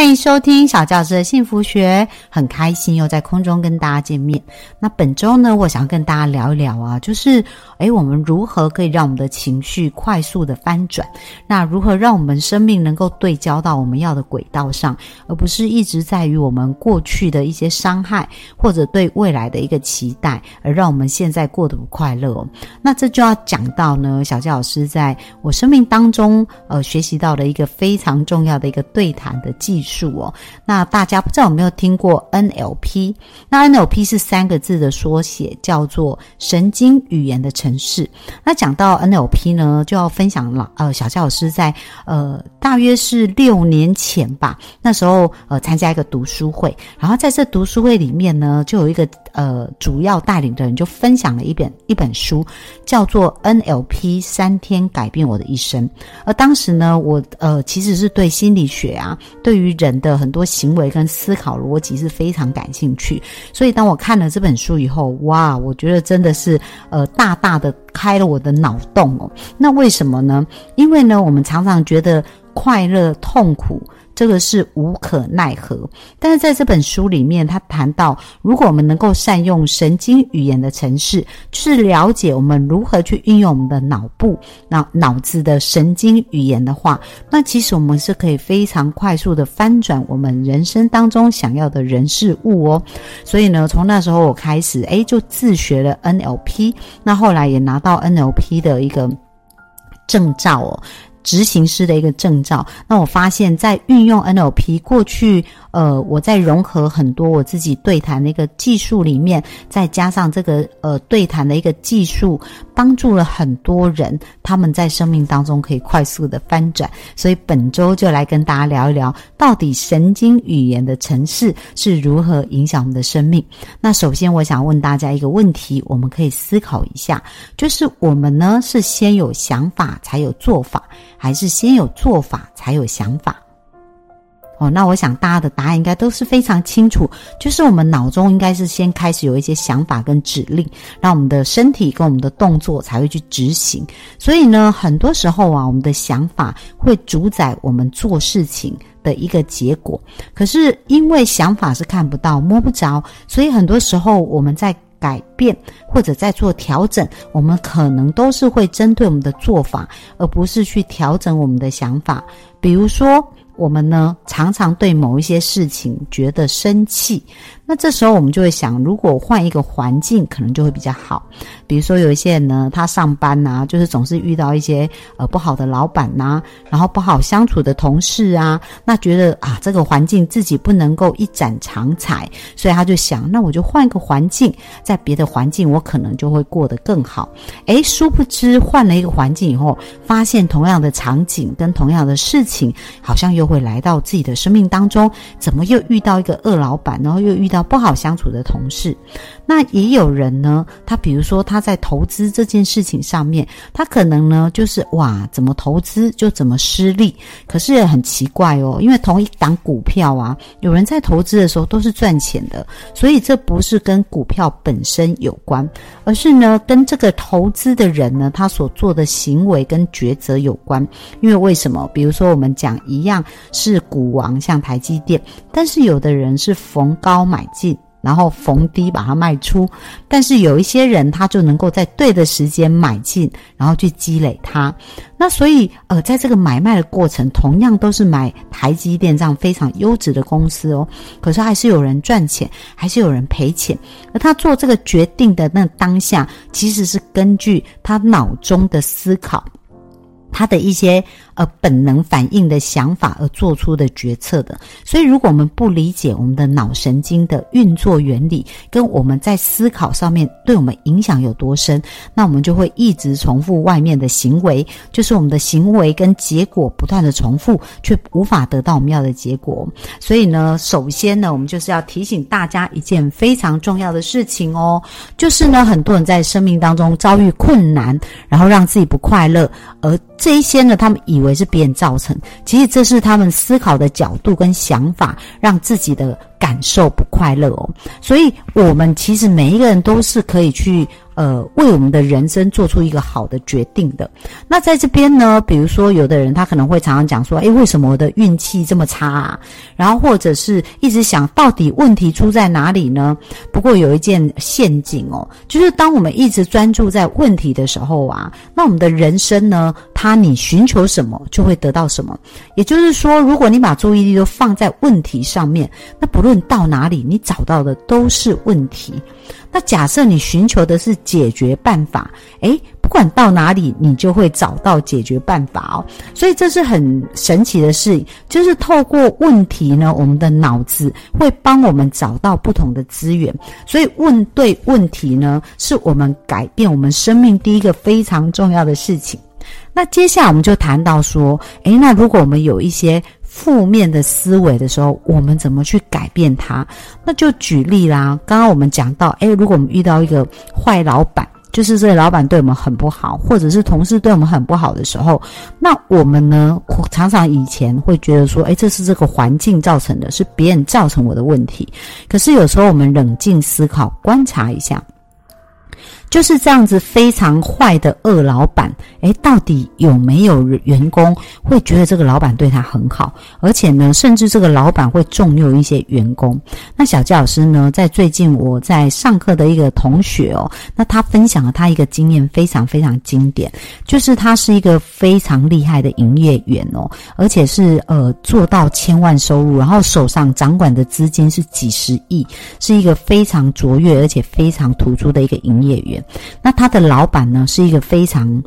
欢迎收听小教师的幸福学，很开心又在空中跟大家见面。那本周呢，我想要跟大家聊一聊啊，就是诶，我们如何可以让我们的情绪快速的翻转？那如何让我们生命能够对焦到我们要的轨道上，而不是一直在于我们过去的一些伤害，或者对未来的一个期待，而让我们现在过得不快乐？哦那这就要讲到呢，小教老师在我生命当中呃学习到的一个非常重要的一个对谈的技。技术哦，那大家不知道有没有听过 NLP？那 NLP 是三个字的缩写，叫做神经语言的城市。那讲到 NLP 呢，就要分享了。呃，小夏老师在呃大约是六年前吧，那时候呃参加一个读书会，然后在这读书会里面呢，就有一个呃主要带领的人就分享了一本一本书，叫做 NLP 三天改变我的一生。而当时呢，我呃其实是对心理学啊，对于人的很多行为跟思考逻辑是非常感兴趣，所以当我看了这本书以后，哇，我觉得真的是呃大大的开了我的脑洞哦。那为什么呢？因为呢，我们常常觉得快乐、痛苦。这个是无可奈何，但是在这本书里面，他谈到，如果我们能够善用神经语言的城市，就是了解我们如何去运用我们的脑部、脑脑子的神经语言的话，那其实我们是可以非常快速的翻转我们人生当中想要的人事物哦。所以呢，从那时候我开始，哎，就自学了 NLP，那后来也拿到 NLP 的一个证照哦。执行师的一个证照，那我发现，在运用 NLP 过去，呃，我在融合很多我自己对谈的一个技术里面，再加上这个呃对谈的一个技术，帮助了很多人，他们在生命当中可以快速的翻转。所以本周就来跟大家聊一聊，到底神经语言的城市是如何影响我们的生命。那首先，我想问大家一个问题，我们可以思考一下，就是我们呢是先有想法才有做法。还是先有做法才有想法，哦，那我想大家的答案应该都是非常清楚，就是我们脑中应该是先开始有一些想法跟指令，让我们的身体跟我们的动作才会去执行。所以呢，很多时候啊，我们的想法会主宰我们做事情的一个结果。可是因为想法是看不到、摸不着，所以很多时候我们在。改变或者在做调整，我们可能都是会针对我们的做法，而不是去调整我们的想法。比如说，我们呢常常对某一些事情觉得生气。那这时候我们就会想，如果换一个环境，可能就会比较好。比如说，有一些人呢，他上班呐，就是总是遇到一些呃不好的老板呐，然后不好相处的同事啊，那觉得啊这个环境自己不能够一展长才，所以他就想，那我就换一个环境，在别的环境我可能就会过得更好。诶，殊不知换了一个环境以后，发现同样的场景跟同样的事情，好像又会来到自己的生命当中，怎么又遇到一个恶老板，然后又遇到。不好相处的同事，那也有人呢。他比如说他在投资这件事情上面，他可能呢就是哇，怎么投资就怎么失利。可是很奇怪哦，因为同一档股票啊，有人在投资的时候都是赚钱的，所以这不是跟股票本身有关，而是呢跟这个投资的人呢他所做的行为跟抉择有关。因为为什么？比如说我们讲一样是股王，像台积电，但是有的人是逢高买。进，然后逢低把它卖出，但是有一些人他就能够在对的时间买进，然后去积累它。那所以呃，在这个买卖的过程，同样都是买台积电这样非常优质的公司哦，可是还是有人赚钱，还是有人赔钱。而他做这个决定的那当下，其实是根据他脑中的思考。他的一些呃本能反应的想法而做出的决策的，所以如果我们不理解我们的脑神经的运作原理，跟我们在思考上面对我们影响有多深，那我们就会一直重复外面的行为，就是我们的行为跟结果不断的重复，却无法得到我们要的结果。所以呢，首先呢，我们就是要提醒大家一件非常重要的事情哦，就是呢，很多人在生命当中遭遇困难，然后让自己不快乐，而这一些呢，他们以为是别人造成，其实这是他们思考的角度跟想法，让自己的感受不快乐哦。所以，我们其实每一个人都是可以去。呃，为我们的人生做出一个好的决定的。那在这边呢，比如说有的人他可能会常常讲说，诶，为什么我的运气这么差啊？然后或者是一直想到底问题出在哪里呢？不过有一件陷阱哦，就是当我们一直专注在问题的时候啊，那我们的人生呢，他你寻求什么就会得到什么。也就是说，如果你把注意力都放在问题上面，那不论到哪里，你找到的都是问题。那假设你寻求的是解决办法，诶，不管到哪里，你就会找到解决办法哦。所以这是很神奇的事，就是透过问题呢，我们的脑子会帮我们找到不同的资源。所以问对问题呢，是我们改变我们生命第一个非常重要的事情。那接下来我们就谈到说，诶，那如果我们有一些。负面的思维的时候，我们怎么去改变它？那就举例啦。刚刚我们讲到，诶，如果我们遇到一个坏老板，就是这个老板对我们很不好，或者是同事对我们很不好的时候，那我们呢，常常以前会觉得说，诶，这是这个环境造成的，是别人造成我的问题。可是有时候我们冷静思考，观察一下。就是这样子非常坏的恶老板，诶，到底有没有员工会觉得这个老板对他很好？而且呢，甚至这个老板会重用一些员工。那小教老师呢，在最近我在上课的一个同学哦，那他分享了他一个经验，非常非常经典，就是他是一个非常厉害的营业员哦，而且是呃做到千万收入，然后手上掌管的资金是几十亿，是一个非常卓越而且非常突出的一个营业员。那他的老板呢，是一个非常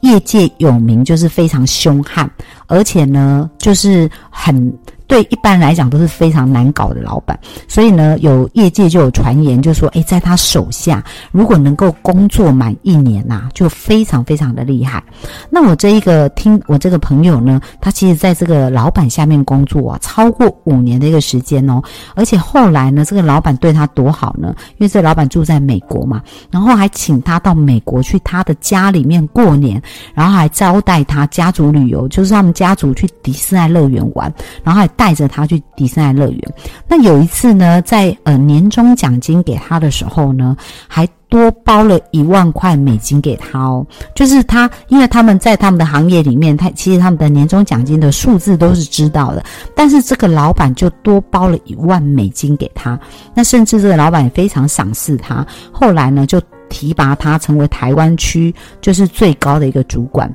业界有名，就是非常凶悍，而且呢，就是很。对一般来讲都是非常难搞的老板，所以呢，有业界就有传言，就说，诶，在他手下如果能够工作满一年呐，就非常非常的厉害。那我这一个听我这个朋友呢，他其实在这个老板下面工作啊，超过五年的一个时间哦，而且后来呢，这个老板对他多好呢，因为这老板住在美国嘛，然后还请他到美国去他的家里面过年，然后还招待他家族旅游，就是他们家族去迪士尼乐园玩，然后还。带着他去迪士尼乐园。那有一次呢，在呃年终奖金给他的时候呢，还多包了一万块美金给他哦。就是他，因为他们在他们的行业里面，他其实他们的年终奖金的数字都是知道的。但是这个老板就多包了一万美金给他。那甚至这个老板也非常赏识他。后来呢，就提拔他成为台湾区就是最高的一个主管。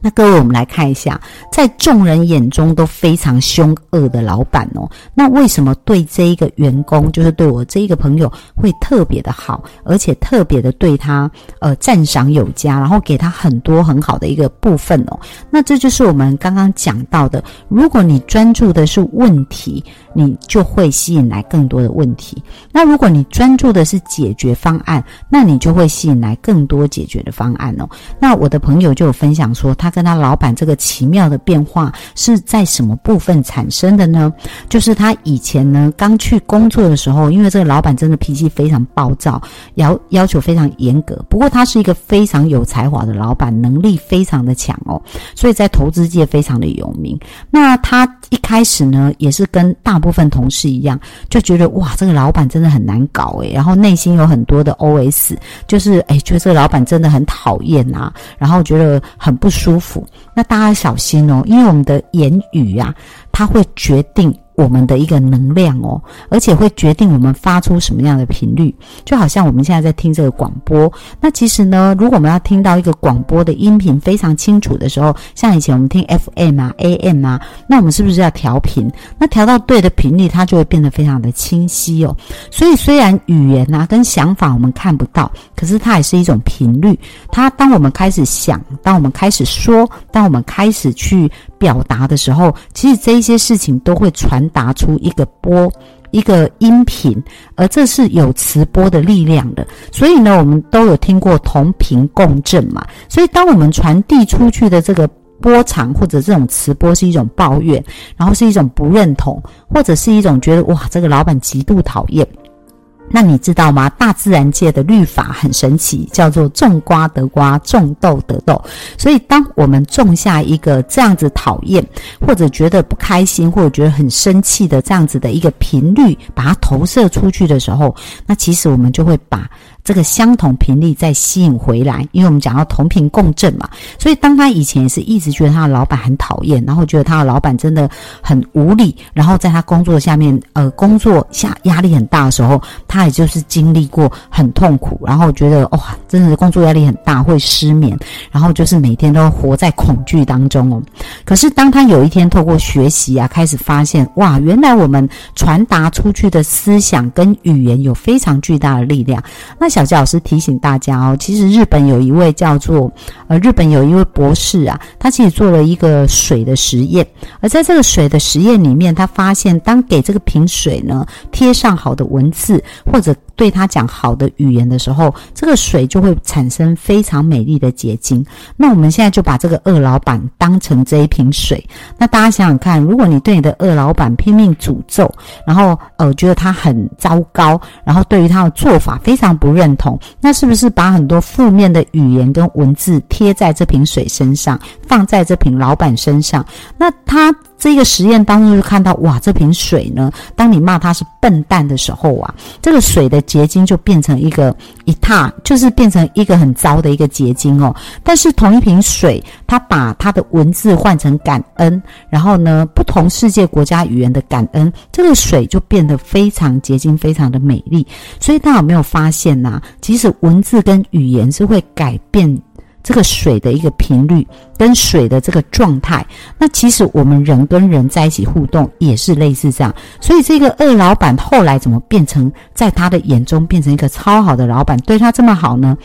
那各位，我们来看一下，在众人眼中都非常凶恶的老板哦，那为什么对这一个员工，就是对我这一个朋友，会特别的好，而且特别的对他呃赞赏有加，然后给他很多很好的一个部分哦？那这就是我们刚刚讲到的，如果你专注的是问题，你就会吸引来更多的问题；那如果你专注的是解决方案，那你就会吸引来更多解决的方案哦。那我的朋友就有分享说，他。跟他老板这个奇妙的变化是在什么部分产生的呢？就是他以前呢刚去工作的时候，因为这个老板真的脾气非常暴躁，要要求非常严格。不过他是一个非常有才华的老板，能力非常的强哦，所以在投资界非常的有名。那他一开始呢，也是跟大部部分同事一样，就觉得哇，这个老板真的很难搞诶，然后内心有很多的 OS，就是诶，觉得这个老板真的很讨厌啊，然后觉得很不舒。服，那大家小心哦，因为我们的言语啊，它会决定。我们的一个能量哦，而且会决定我们发出什么样的频率，就好像我们现在在听这个广播。那其实呢，如果我们要听到一个广播的音频非常清楚的时候，像以前我们听 FM 啊、AM 啊，那我们是不是要调频？那调到对的频率，它就会变得非常的清晰哦。所以虽然语言啊跟想法我们看不到，可是它也是一种频率。它当我们开始想，当我们开始说，当我们开始去。表达的时候，其实这一些事情都会传打出一个波，一个音频，而这是有磁波的力量的。所以呢，我们都有听过同频共振嘛。所以，当我们传递出去的这个波长或者这种磁波是一种抱怨，然后是一种不认同，或者是一种觉得哇，这个老板极度讨厌。那你知道吗？大自然界的律法很神奇，叫做种瓜得瓜，种豆得豆。所以，当我们种下一个这样子讨厌，或者觉得不开心，或者觉得很生气的这样子的一个频率，把它投射出去的时候，那其实我们就会把。这个相同频率再吸引回来，因为我们讲到同频共振嘛，所以当他以前也是一直觉得他的老板很讨厌，然后觉得他的老板真的很无理，然后在他工作下面，呃，工作下压力很大的时候，他他也就是经历过很痛苦，然后觉得哇，真的是工作压力很大，会失眠，然后就是每天都活在恐惧当中哦。可是当他有一天透过学习啊，开始发现哇，原来我们传达出去的思想跟语言有非常巨大的力量，那小杰老师提醒大家哦，其实日本有一位叫做呃，日本有一位博士啊，他其实做了一个水的实验，而在这个水的实验里面，他发现当给这个瓶水呢贴上好的文字或者。对他讲好的语言的时候，这个水就会产生非常美丽的结晶。那我们现在就把这个恶老板当成这一瓶水。那大家想想看，如果你对你的恶老板拼命诅咒，然后呃觉得他很糟糕，然后对于他的做法非常不认同，那是不是把很多负面的语言跟文字贴在这瓶水身上，放在这瓶老板身上？那他。这个实验当中就看到，哇，这瓶水呢，当你骂它是笨蛋的时候啊，这个水的结晶就变成一个一踏，就是变成一个很糟的一个结晶哦。但是同一瓶水，它把它的文字换成感恩，然后呢，不同世界国家语言的感恩，这个水就变得非常结晶，非常的美丽。所以大家有没有发现呐？即使文字跟语言是会改变。这个水的一个频率跟水的这个状态，那其实我们人跟人在一起互动也是类似这样。所以这个二老板后来怎么变成在他的眼中变成一个超好的老板，对他这么好呢？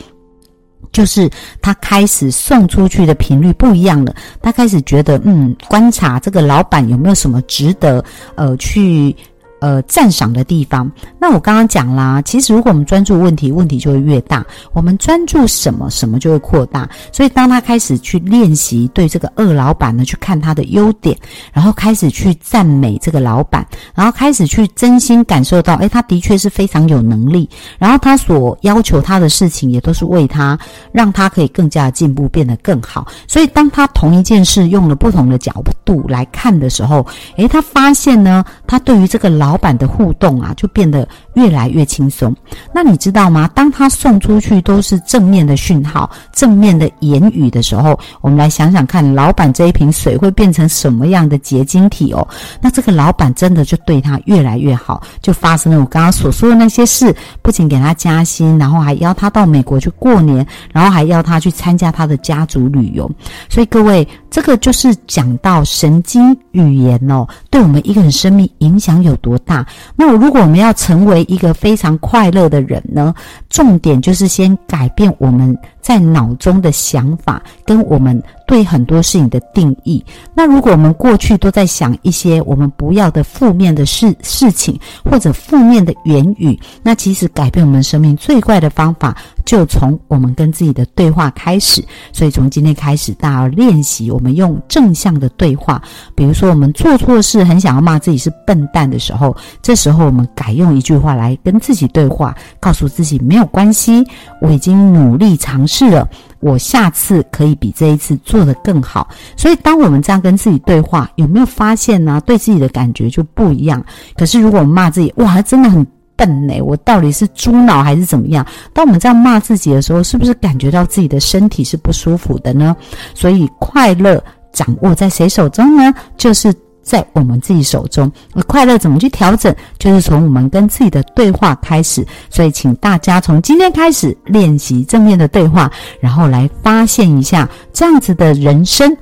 就是他开始送出去的频率不一样了，他开始觉得嗯，观察这个老板有没有什么值得呃去。呃，赞赏的地方。那我刚刚讲啦，其实如果我们专注问题，问题就会越大。我们专注什么，什么就会扩大。所以，当他开始去练习对这个二老板呢，去看他的优点，然后开始去赞美这个老板，然后开始去真心感受到，哎，他的确是非常有能力。然后他所要求他的事情，也都是为他，让他可以更加进步，变得更好。所以，当他同一件事用了不同的角度来看的时候，诶，他发现呢，他对于这个老老板的互动啊，就变得越来越轻松。那你知道吗？当他送出去都是正面的讯号、正面的言语的时候，我们来想想看，老板这一瓶水会变成什么样的结晶体哦？那这个老板真的就对他越来越好，就发生了我刚刚所说的那些事。不仅给他加薪，然后还邀他到美国去过年，然后还邀他去参加他的家族旅游。所以各位，这个就是讲到神经语言哦，对我们一个人生命影响有多。大，那如果我们要成为一个非常快乐的人呢？重点就是先改变我们在脑中的想法，跟我们对很多事情的定义。那如果我们过去都在想一些我们不要的负面的事事情，或者负面的言语，那其实改变我们生命最快的方法，就从我们跟自己的对话开始。所以从今天开始，大家要练习我们用正向的对话。比如说，我们做错事，很想要骂自己是笨蛋的时候。这时候，我们改用一句话来跟自己对话，告诉自己没有关系，我已经努力尝试是了，我下次可以比这一次做得更好。所以，当我们这样跟自己对话，有没有发现呢？对自己的感觉就不一样。可是，如果我们骂自己，哇，真的很笨呢，我到底是猪脑还是怎么样？当我们这样骂自己的时候，是不是感觉到自己的身体是不舒服的呢？所以，快乐掌握在谁手中呢？就是。在我们自己手中，而快乐怎么去调整，就是从我们跟自己的对话开始。所以，请大家从今天开始练习正面的对话，然后来发现一下这样子的人生，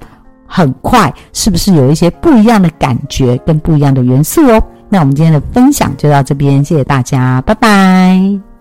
很快是不是有一些不一样的感觉跟不一样的元素哦？那我们今天的分享就到这边，谢谢大家，拜拜。